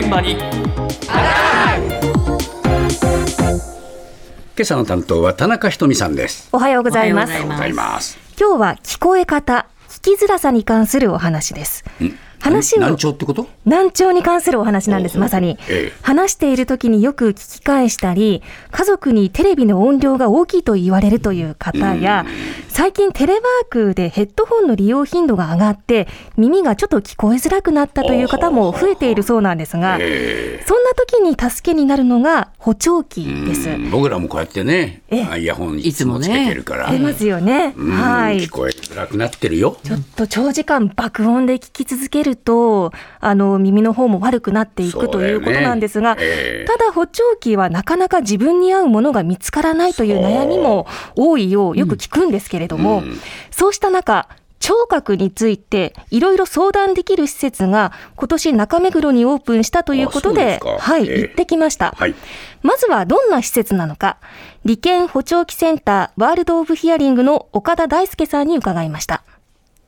現場に今朝の担当は田中ひとみさんです。おはようございますおはようございます。今日は聞こえ方聞きづらさに関するお話です話を。難聴ってこと？難聴に関するお話なんですまさに、ええ。話している時によく聞き返したり家族にテレビの音量が大きいと言われるという方や最近テレワークでヘッドホンの利用頻度が上がって耳がちょっと聞こえづらくなったという方も増えているそうなんですがえそんな時に助けになるのが補聴器えです。うん僕らもこうやってね、ええ。あイヤホンいつもつけてるから、出ますよね。うん。はい。聞こえづらくなってるよ。ちょっと長時間爆音で聞き続けると、あの耳の方も悪くなっていくということなんですが、ええ。ただ補聴器はなかなか自分に合うものが見つからないという悩みも多いようよく聞くんですけれども、うん。そうした中、聴覚についていろいろ相談できる施設が今年中目黒にオープンしたということで、ではい、ええ行ってきました。はい。まずはどんな施設なのか、理研補聴器センターワールドオブヒアリングの岡田大輔さんに伺いました。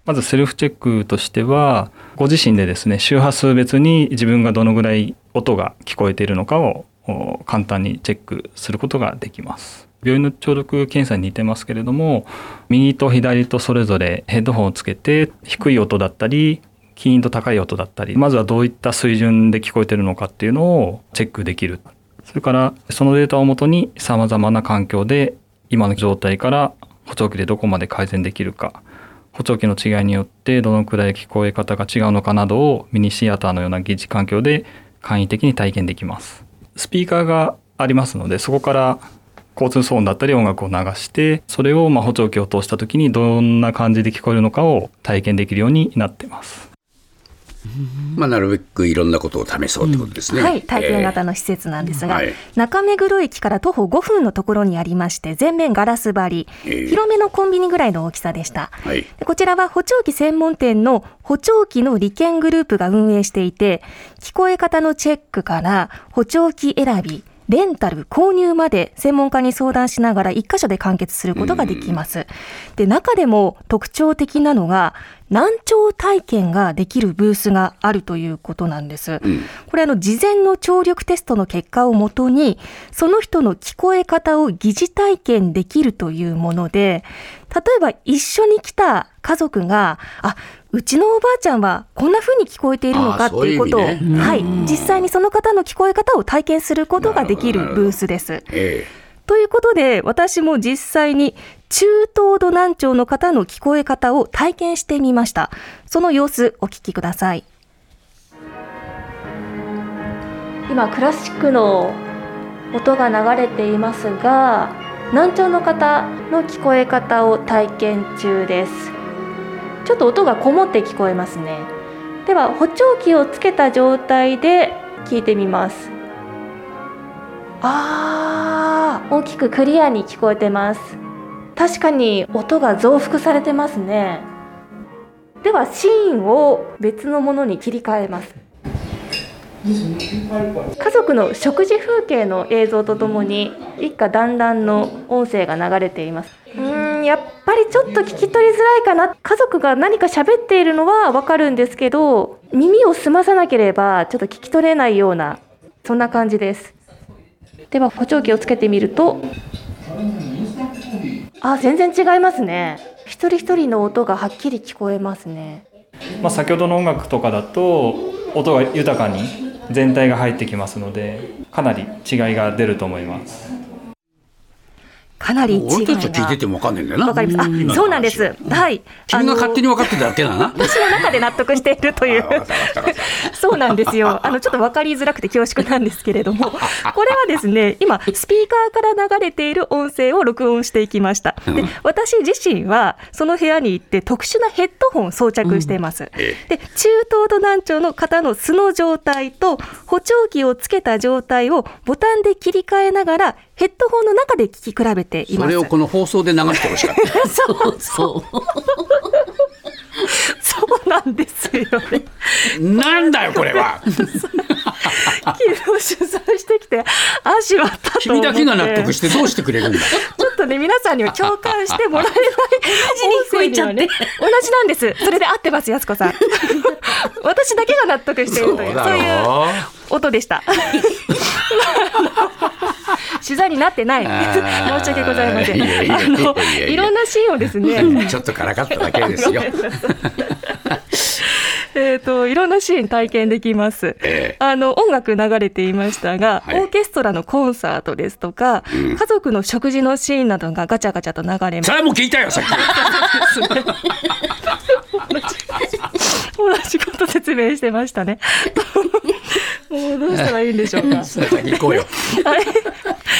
まずセルフチェックとしてはご自身でですね周波数別に自分がどのぐらい音が聞こえているのかをお簡単にチェックすることができます病院の聴力検査に似てますけれども右と左とそれぞれヘッドホンをつけて低い音だったりキーンと高い音だったりまずはどういった水準で聞こえてるのかっていうのをチェックできる。それからそのデータをもとにさまざまな環境で今の状態から補聴器でどこまで改善できるか補聴器の違いによってどのくらい聞こえ方が違うのかなどをミニシアターのような疑似環境で簡易的に体験できます。スピーカーがありますのでそこから交通騒音だったり音楽を流してそれをまあ補聴器を通した時にどんな感じで聞こえるのかを体験できるようになってますまあなるべくいろんなことを試そうってことですね。はい、体験型の。の施設なんですが、はい中目黒駅から徒歩5分のところにありまして、全面ガラス張り、ええ広めのコンビニぐらいの大きさでした。はい。でこちらは補聴器専門店の補聴器の利権グループが運営していて、聞こえ方のチェックから補聴器選び、レンタル、購入まで専門家に相談しながら一箇所で完結することができます。で、中でも特徴的なのが、難聴体験ができるブースがあるということなんです。うん。これあの事前の聴力テストの結果をもとにその人の聞こえ方を疑似体験できるというもので例えば一緒に来た家族があうちのおばあちゃんはこんな風に聞こえているのかっていうことをねはい、実際にその方の聞こえ方を体験することができるブースです。えということで私も実際に中等度難聴の方の聞こえ方を体験してみました。その様子お聞きください。今クラシックの音が流れていますが難聴の方の聞こえ方を体験中ですちょっと音がこもって聞こえますね。では補聴器をつけた状態で聞いてみます。あー大きくクリアに聞こえてます。確かに音が増幅されてますね。ではシーンを別のものに切り替えます。家族の食事風景の映像とともに一家団らんの音声が流れています。やっぱりちょっと聞き取りづらいかな。家族が何か喋っているのはわかるんですけど耳を澄まさなければちょっと聞き取れないようなそんな感じです。では補聴器をつけてみるとあ全然違いますね。一人一人の音がはっきり聞こえますね。まあ、先ほどの音楽とかだと音が豊かに全体が入ってきますのでかなり違いが出ると思います。かなり違いが聞いててもわかんないんだよな。わかります。あ、そうなんです。はい。君が勝手に分かってただけだな。私の中で納得しているというそうなんですよ。あの、ちょっと分かりづらくて恐縮なんですけれども、これはですね、今、スピーカーから流れている音声を録音していきました。で、私自身は、その部屋に行って特殊なヘッドホンを装着しています。えで、中等度難聴の方の素の状態と、補聴器をつけた状態をボタンで切り替えながら、ヘッドホンの中で聞き比べています。それをこの放送で流してほしかった。そうそう。そうなんですよね。なんだよこれは。昨日取材してきて足割ったと思って君だけが納得してどうしてくれるんだ。ちょっとね皆さんには共感してもらえない同じに聞こえちゃってね 同じなんですそれで合ってますやすこさん 私だけが納得しているというそういう音でした。取材になってない。申し訳ございません。いのいろんなシーンをですね、ちょっとからかっただけですよ。えっといろんなシーン体験できます。えあの音楽流れていましたが、はいオーケストラのコンサートですとか、うん家族の食事のシーンなどがガチャガチャと流れますそ。れはもう聞いたよ、さっき。同じこと説明してましたね。もうどうしたらいいんでしょうか。先行こうよ。はい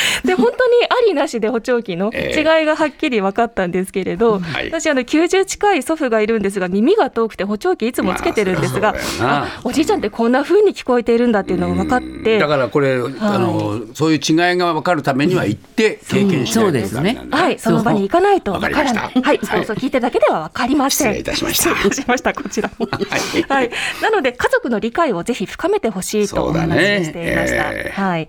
で本当にありなしで補聴器のえ違いがはっきり分かったんですけれど、はい。私あの90近い祖父がいるんですが耳が遠くて補聴器いつもつけてるんですが、まあおじいちゃんってこんな風に聞こえているんだっていうのが分かって。だからこれ、あのそういう違いが分かるためには行って経験しないとそうですね。はい、その場に行かないとわからない。はい、そうそう聞いてるだけではわかりません。失礼いたしました。失礼しました、こちらも。はい。はい、なので家族の理解をぜひ深めてほしいとお話ししていました。ええはい。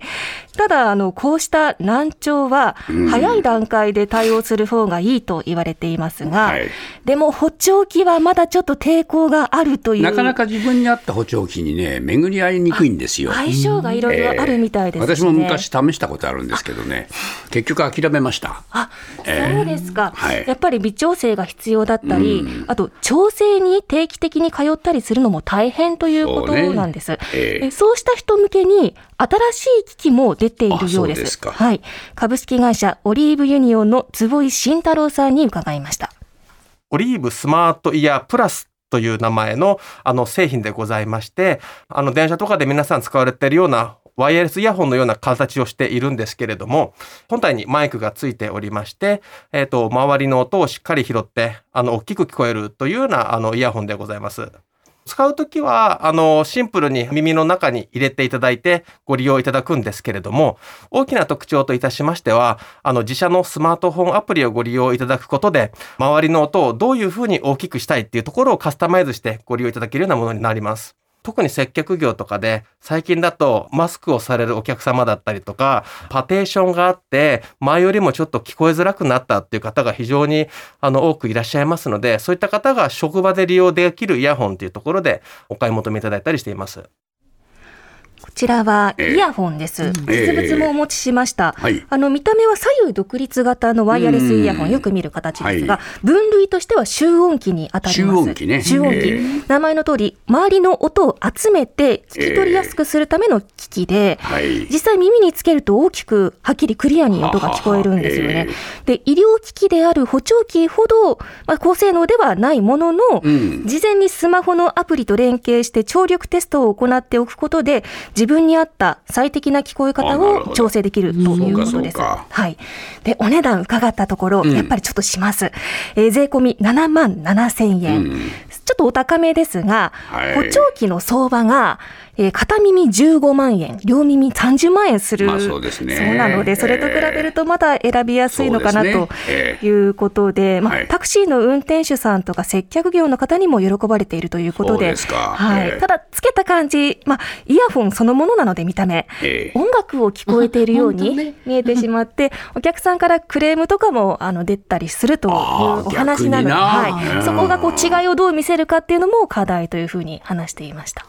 ただあのこうした難聴はうん早い段階で対応する方がいいと言われていますが、はいでも補聴器はまだちょっと抵抗があるという。なかなか自分に合った補聴器にね、巡り合いにくいんですよ。相性がいろいろあるみたいですしね。ええ私も昔試したことあるんですけどね、結局諦めました。あ、ええそうですか、はいやっぱり微調整が必要だったり、うんあと調整に定期的に通ったりするのも大変ということそうねなんです。えええそうした人向けに新しい機器も出ているようです。ですかはい。株式会社オリーブユニオンの坪井慎太郎さんに伺いました。オリーブスマートイヤープラスという名前のあの製品でございまして、あの電車とかで皆さん使われているようなワイヤレスイヤホンのような形をしているんですけれども、本体にマイクがついておりまして、えっ、と、周りの音をしっかり拾って、あの、大きく聞こえるというようなあのイヤホンでございます。使うときは、あの、シンプルに耳の中に入れていただいてご利用いただくんですけれども、大きな特徴といたしましては、あの、自社のスマートフォンアプリをご利用いただくことで、周りの音をどういうふうに大きくしたいっていうところをカスタマイズしてご利用いただけるようなものになります。特に接客業とかで、最近だとマスクをされるお客様だったりとか、パテーションがあって、前よりもちょっと聞こえづらくなったっていう方が非常にあの多くいらっしゃいますので、そういった方が職場で利用できるイヤホンっていうところでお買い求めいただいたりしています。こちらはええイヤホンです。ええ実物もお持ちしました。はいあの見た目は左右独立型のワイヤレスイヤホン、うんよく見る形ですが、は分類としては集音器に当たります。集音器ね集音器。ええ名前の通り、周りの音を集めて聞き取りやすくするための機器で、はい。実際耳につけると大きくはっきりクリアに音が聞こえるんですよね。で、医療機器である補聴器ほど、まあ、高性能ではないものの、うん事前にスマホのアプリと連携して聴力テストを行っておくことで、自分に合った最適な聞こえ方を調整できるということです。はい。で、お値段伺ったところ、うんやっぱりちょっとします。えー税込み7万7千円。うんちょっとお高めですが、はい補聴器の相場が、えー片耳15万円、両耳30万円する。まあそうですねそうなので、それと比べるとまだ選びやすいのかなということで、まあはいタクシーの運転手さんとか接客業の方にも喜ばれているということで、ではい。ええただ、つけた感じ、まあ、イヤホンそのものなので見た目、ええ。音楽を聞こえているように見えてしまって、お客さんからクレームとかもあの出たりするというお話なので、はい、うん。そこがこう違いをどう見せるかっていうのも課題というふうに話していました。